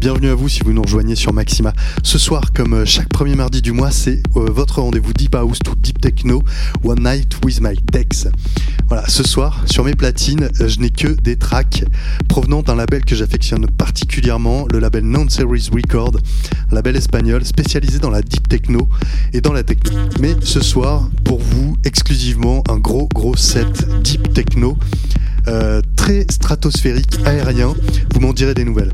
Bienvenue à vous si vous nous rejoignez sur Maxima. Ce soir, comme euh, chaque premier mardi du mois, c'est euh, votre rendez-vous Deep House ou Deep Techno, One Night with My Dex. Voilà, ce soir, sur mes platines, euh, je n'ai que des tracks provenant d'un label que j'affectionne particulièrement, le label Non Series Record, un label espagnol spécialisé dans la Deep Techno et dans la techno. Mais ce soir, pour vous, exclusivement, un gros gros set Deep Techno. très stratosphérique, aérien, vous m'en direz des nouvelles.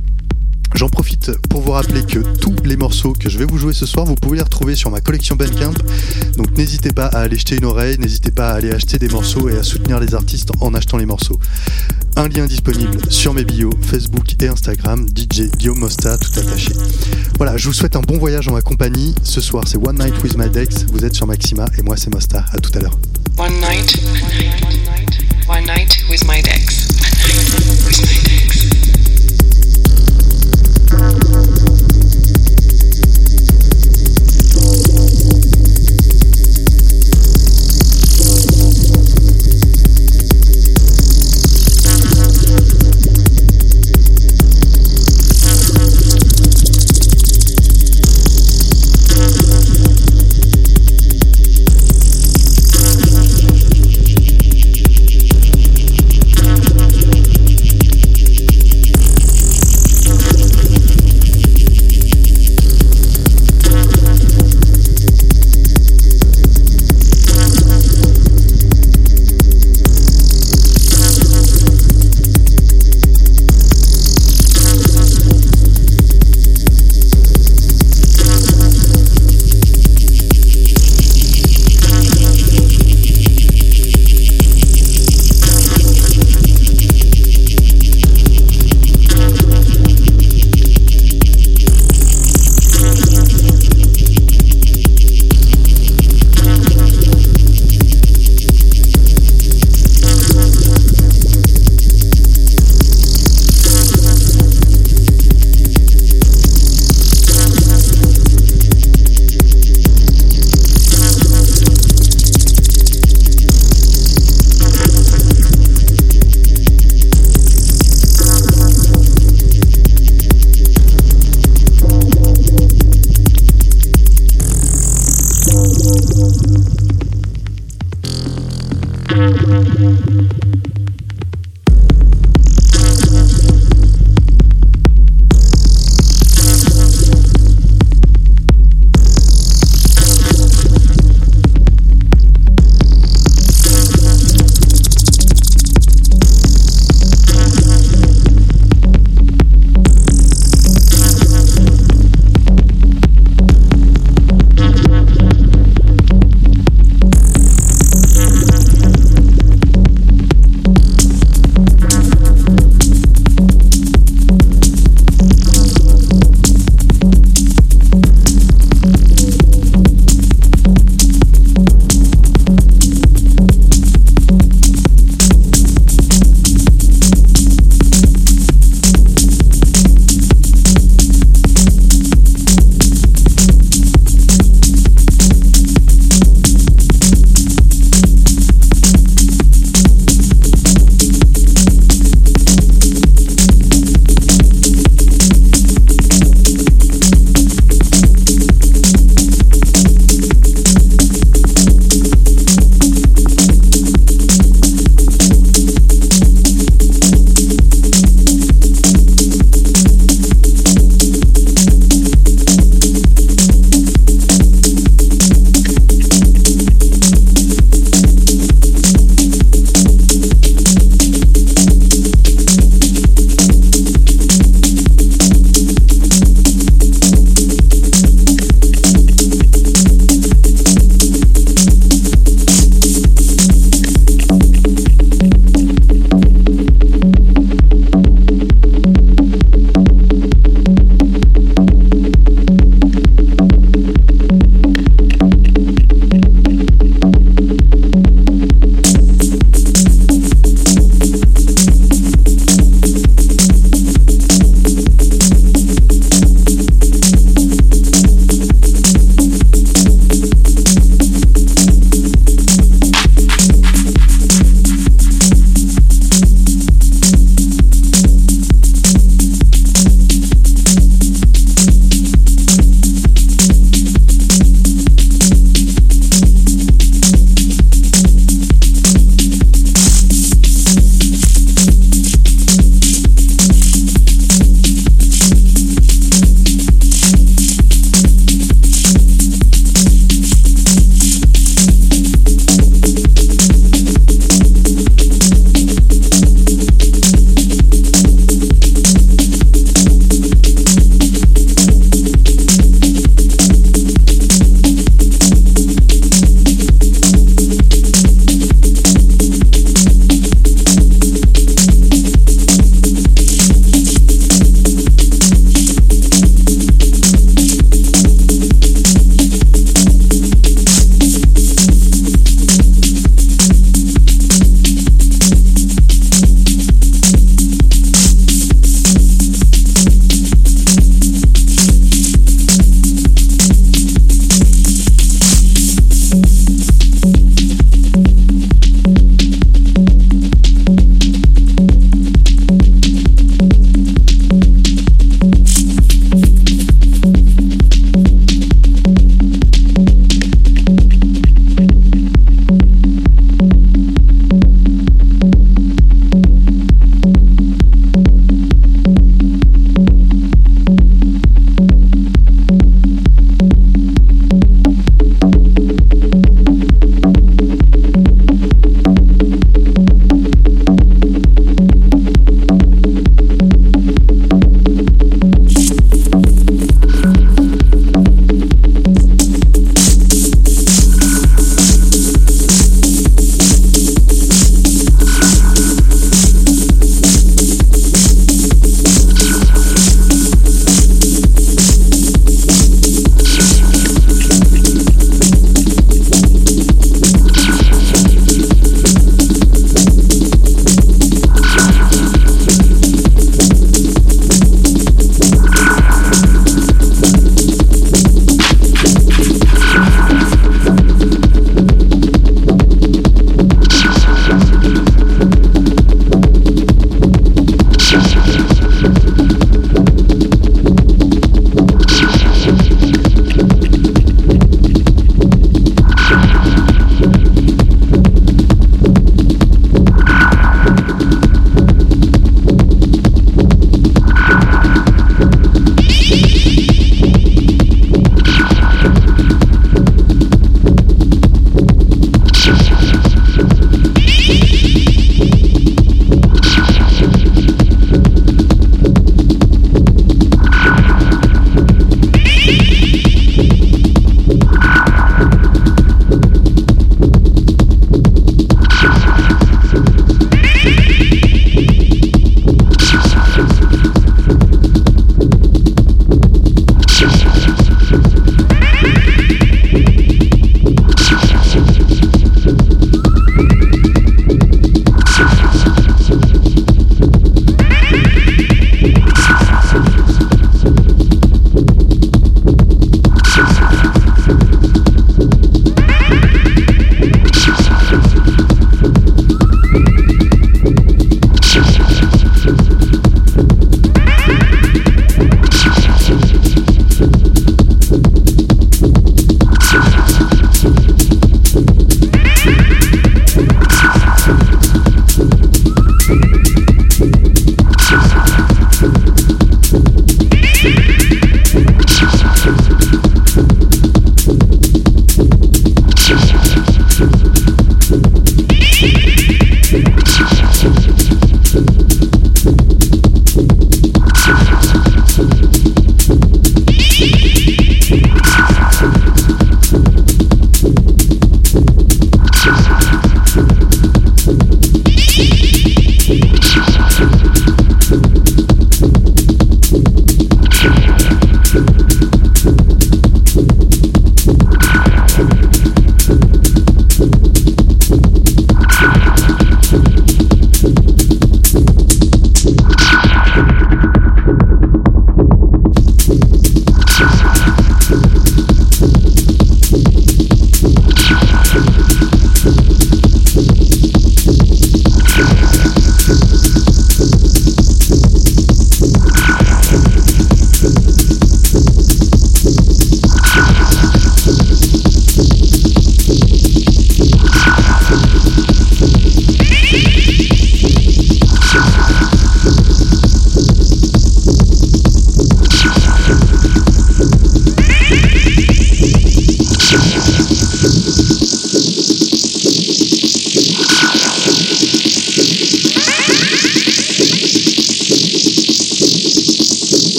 J'en profite pour vous rappeler que tous les morceaux que je vais vous jouer ce soir, vous pouvez les retrouver sur ma collection Bandcamp. Donc n'hésitez pas à aller jeter une oreille, n'hésitez pas à aller acheter des morceaux et à soutenir les artistes en achetant les morceaux. Un lien disponible sur mes bios, Facebook et Instagram, DJ Guillaume Mosta, tout attaché. Voilà, je vous souhaite un bon voyage en ma compagnie. Ce soir, c'est One Night with My Dex. Vous êtes sur Maxima et moi, c'est Mosta. À tout à l'heure. One night, one night, one night with my Dex. Et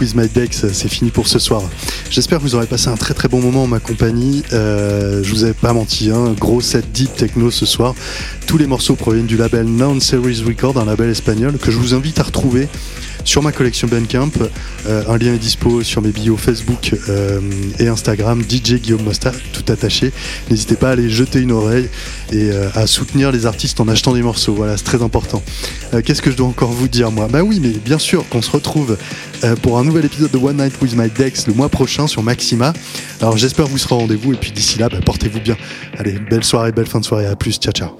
With My Dex, c'est fini pour ce soir. J'espère que vous aurez passé un très très bon moment en ma compagnie. Euh, je vous avais pas menti, hein, gros set deep techno ce soir. Tous les morceaux proviennent du label Non Series Record, un label espagnol que je vous invite à retrouver sur ma collection Bandcamp. Euh, un lien est dispo sur mes bios Facebook euh, et Instagram, DJ Guillaume Mosta, tout attaché. N'hésitez pas à aller jeter une oreille et euh, à soutenir les artistes en achetant des morceaux. Voilà, c'est très important. Qu'est-ce que je dois encore vous dire, moi? Bah oui, mais bien sûr qu'on se retrouve pour un nouvel épisode de One Night with My Dex le mois prochain sur Maxima. Alors j'espère vous serez rendez-vous et puis d'ici là, bah, portez-vous bien. Allez, belle soirée, belle fin de soirée. À plus, ciao ciao.